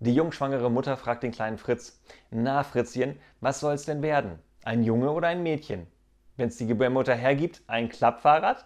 Die jungschwangere Mutter fragt den kleinen Fritz: Na, Fritzchen, was soll's denn werden? Ein Junge oder ein Mädchen? Wenn's die Gebärmutter hergibt, ein Klappfahrrad?